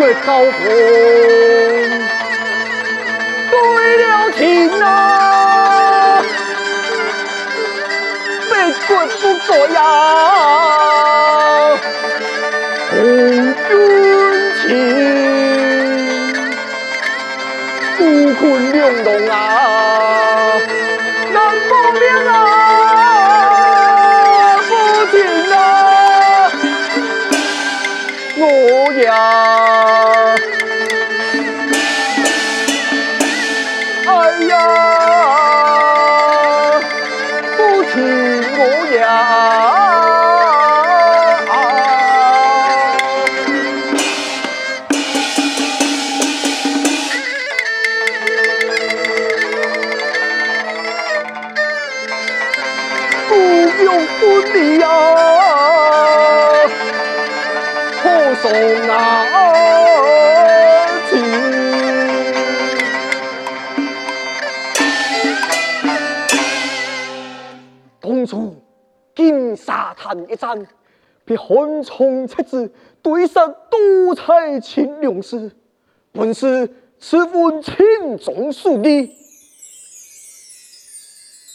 用对高，当战，被韩充斥之对杀多才青勇士，本是此番轻重数义，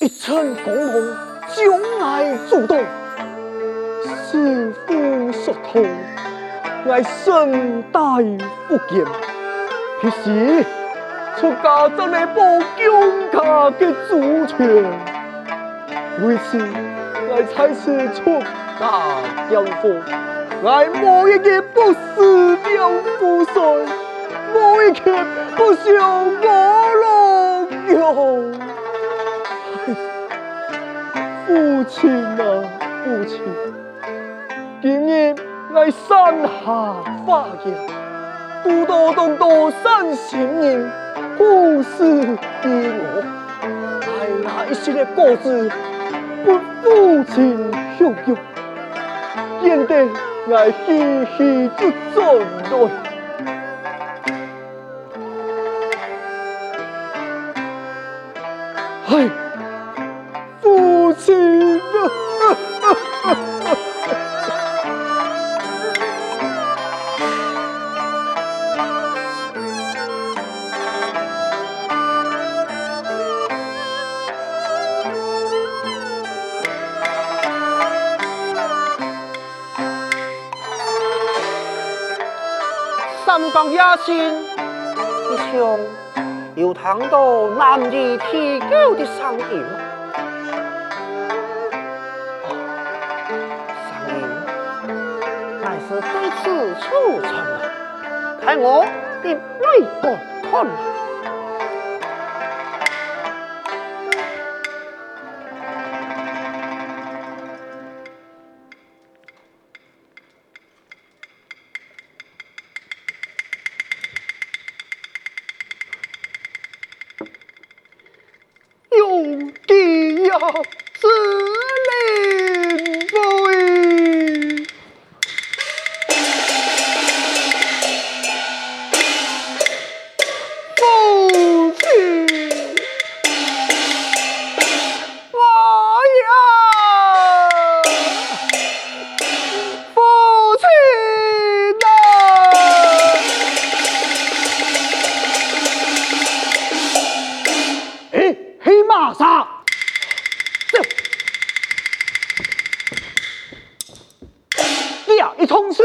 一寸光芒将来主动，师父所托，乃身带福剑，必须出家真来保疆家的主权。为此，我才是出家养佛，我某一个不死两夫婿，某一个不朽我龙哟。父亲啊，父亲，今日来山下发言，多多动动三千人，故事给我，带来一些的果子。不负情相约，见得我嘻嘻就转来。江野心，一想，又听到男儿啼叫的声音。声音乃是对此出城了，看我的泪光看。大杀！对，呀，一冲刺。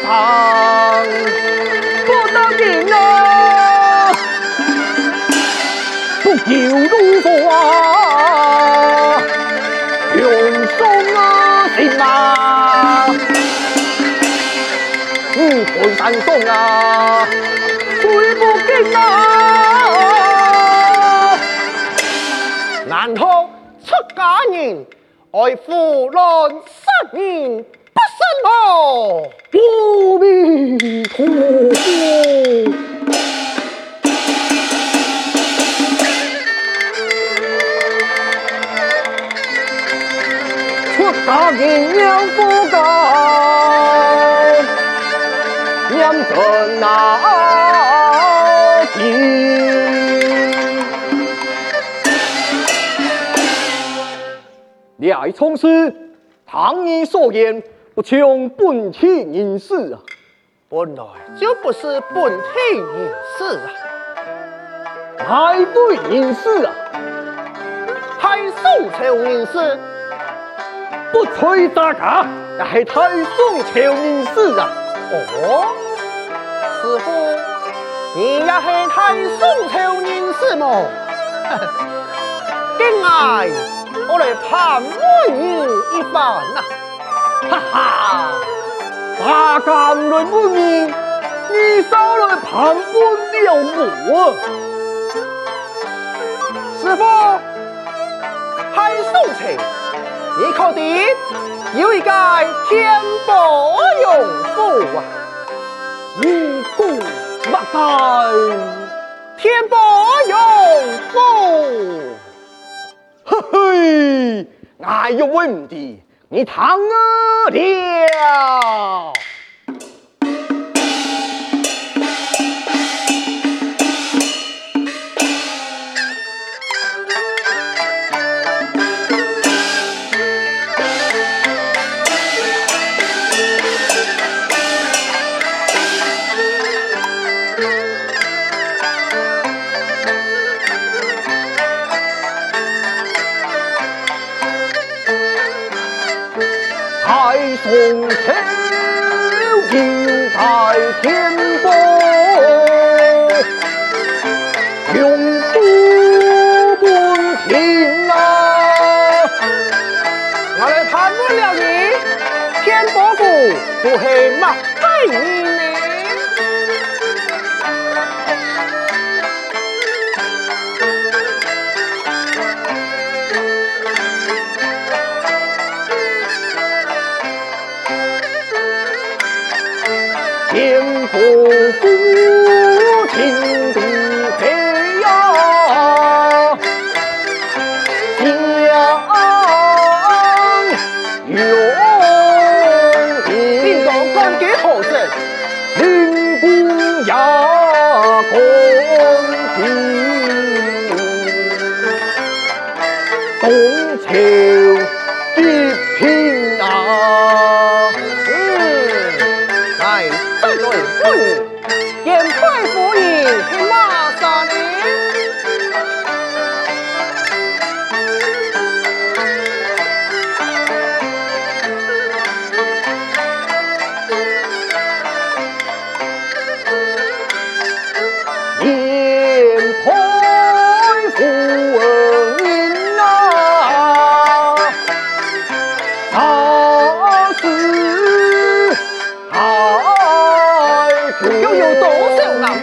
堂，不得见啊，不久如花，永生啊，行啊，五魂三送啊，虽不紧啊，难托出家人爱胡乱失言。不生哦，阿弥陀佛。出家人念佛告，念真经。来从事，唐你所言。不穷本体人士啊，本来就不是本体人士啊，太对人士啊，太宋朝人士，不吹大家，也是太宋朝人士啊。哦，师傅，你也是太宋朝人士么？今日我来盘问你一番呐。哈哈，大家来问你，你少来盘问了我。师父，太宋朝，你确定有一个天波永富啊？无故不在，天波永富。嘿嘿，我有问题。你躺啊掉！宋朝应在天波，永富本田啊！我来探问了你，天波府不系莫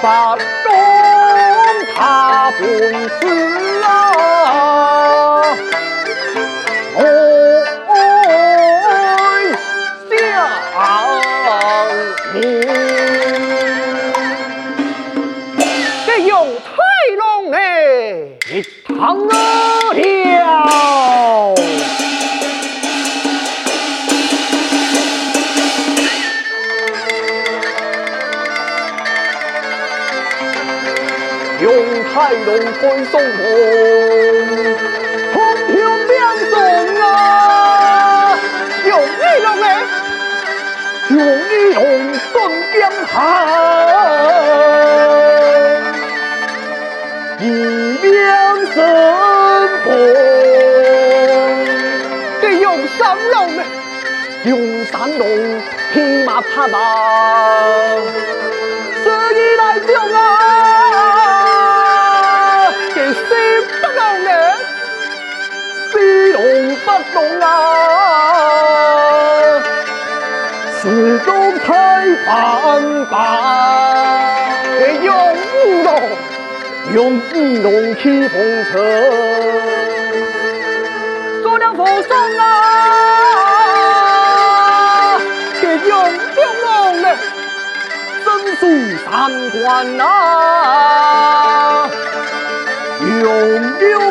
发动他本事啊！我爱相听，这用彩龙嘞，一趟啊太龙推送红，风平两松啊！用一龙嘞，用一龙断剑行，一命生风。这用三龙嘞，用三龙披马踏马，用五龙起风车，做了佛山啊，给用六龙嘞，镇守三关啊，永留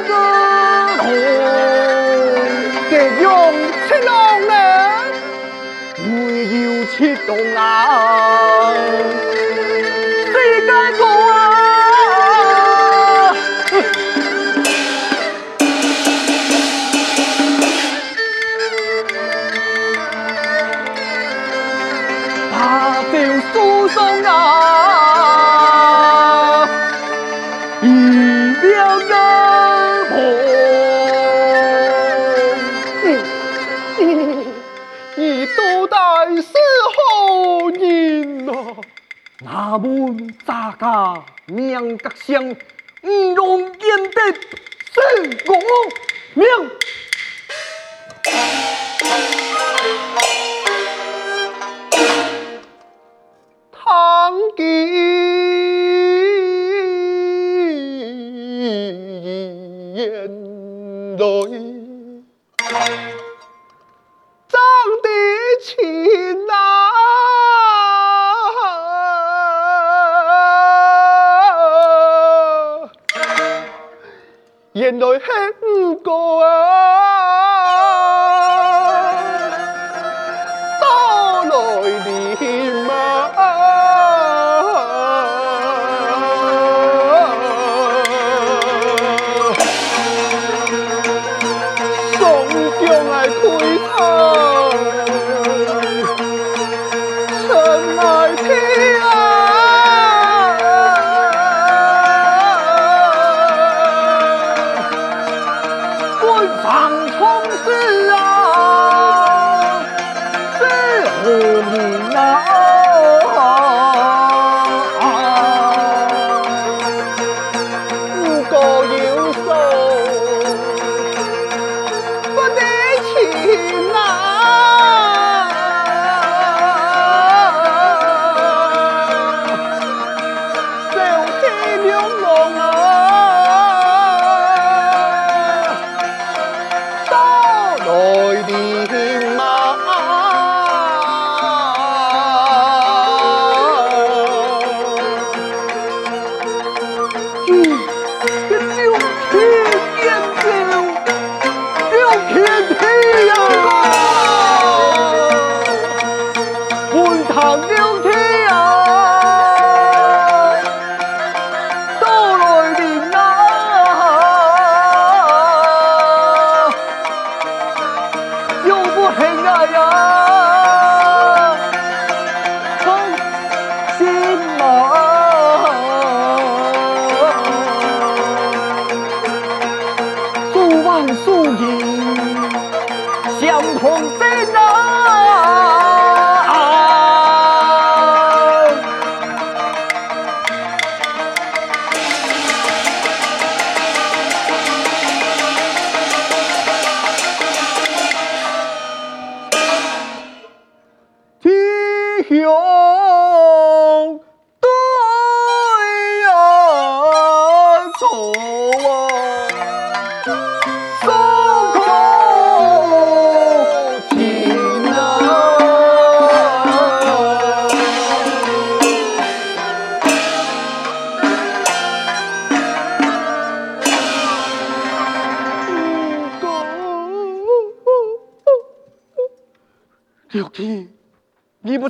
命格相，五龙烟德胜功名。唐吉烟雷，张帝亲啊！原来系五 rừng nó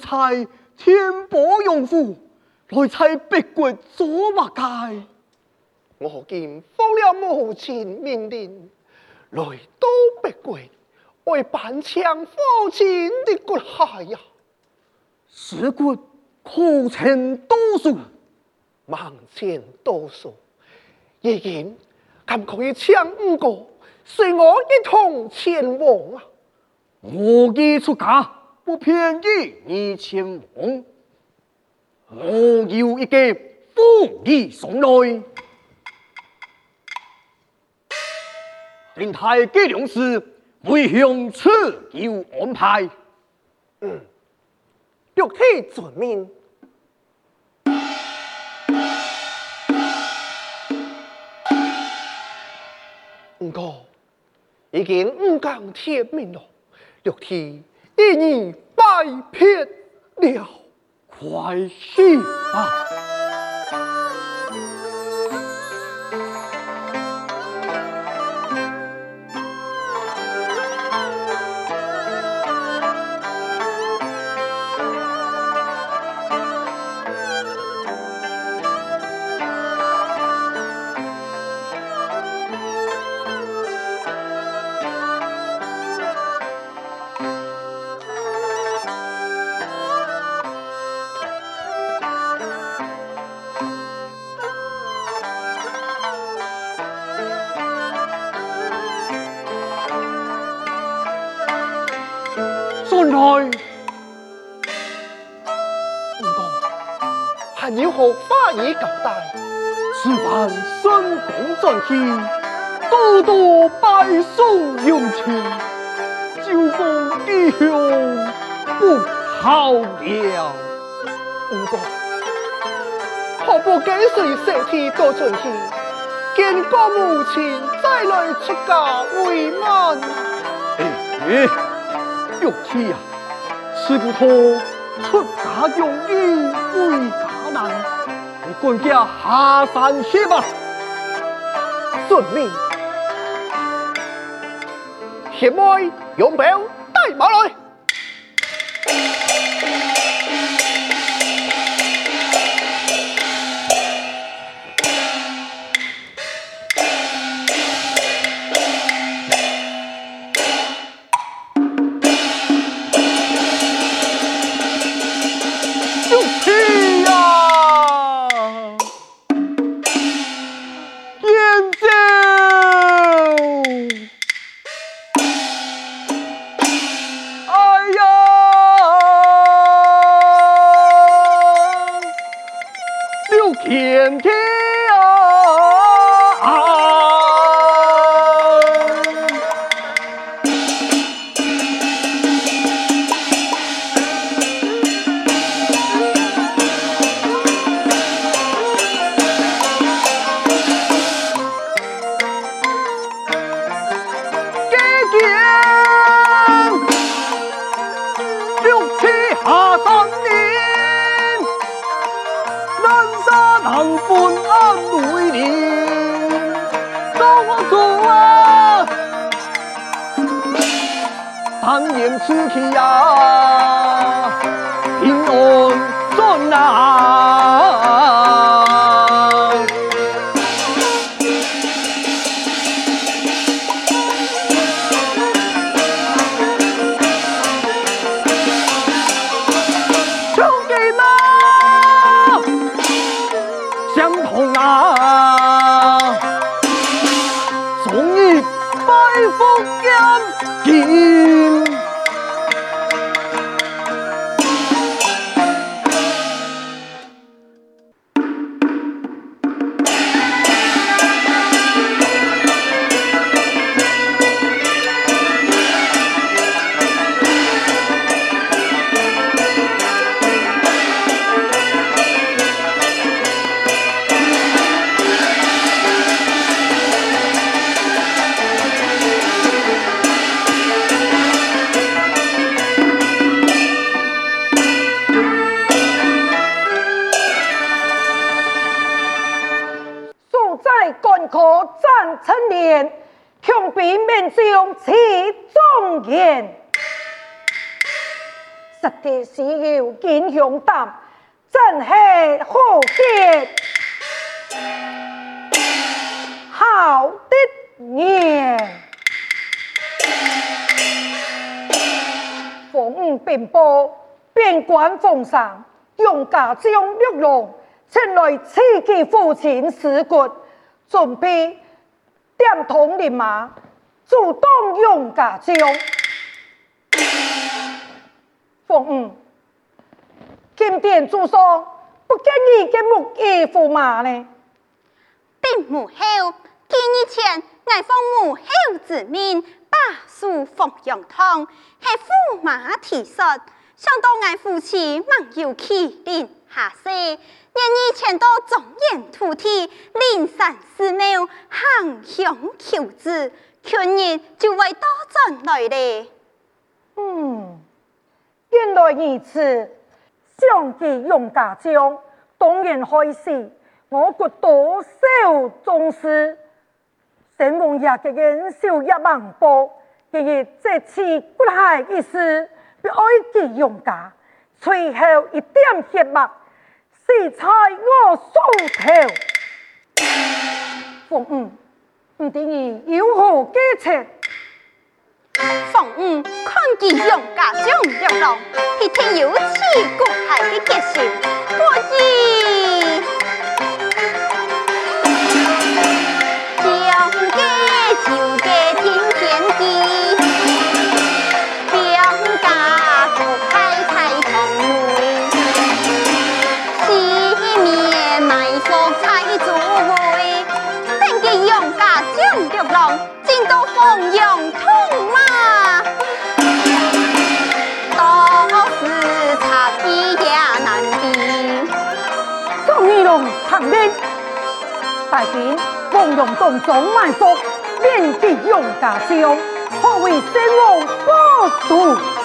你不才天波用府，来猜北国做乜界？我今奉了母亲命令，来到北国，为办抢父亲的骨骸呀！尸骨可曾多数？万千多数。爷爷，敢可以抢五个，随我一同前往啊！我已出家，不便与你前往。我有一个福利送来。令太计量时，为向此有安排。嗯，玉帝遵命。不过，已经五更天明了，玉帝已你拜别了，快去吧。好了。五哥，何不跟随舍弟到转去，见过母亲再来出家为难？哎哎。玉帝啊，此骨头出家容易回家难，你管家下山去吧。遵命。前辈用表带马来。此去呀，奉五兵报，边关封赏，杨家将玉龙前来刺激父亲尸骨，准备点铜人马，主动用家将。奉五，金殿主上不见你嘅木衣驸马呢？并母后，几日前我奉母后之命，把书奉杨通，系驸马提出，想到我父亲忙有启临下世，年日前到中原土地，灵山寺庙行香求子，去年就为到阵来了。嗯。原来如此，想起杨家将当然开始，我国多少重视，神王爷嘅恩秀一万步，日日这次骨骸一事，必哀记杨家，最后一点血脉，是在我手头。奉五，你等于有何计策？奉五看见杨家将玉龙，一听有刺骨害的决心，果然大兵黄蓉洞中埋伏，面对杨家将，可谓先王不输。两